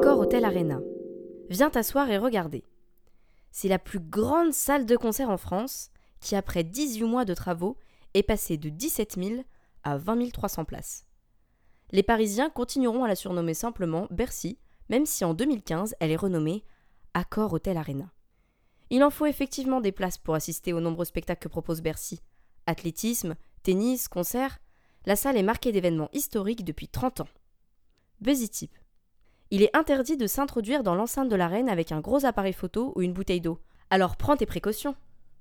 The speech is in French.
Accor Hotel Arena. Viens t'asseoir et regarder. C'est la plus grande salle de concert en France qui, après 18 mois de travaux, est passée de 17 000 à 20 300 places. Les Parisiens continueront à la surnommer simplement Bercy, même si en 2015 elle est renommée Accor Hotel Arena. Il en faut effectivement des places pour assister aux nombreux spectacles que propose Bercy. Athlétisme, tennis, concerts, la salle est marquée d'événements historiques depuis 30 ans. Busy. Il est interdit de s'introduire dans l'enceinte de l'arène avec un gros appareil photo ou une bouteille d'eau. Alors prends tes précautions.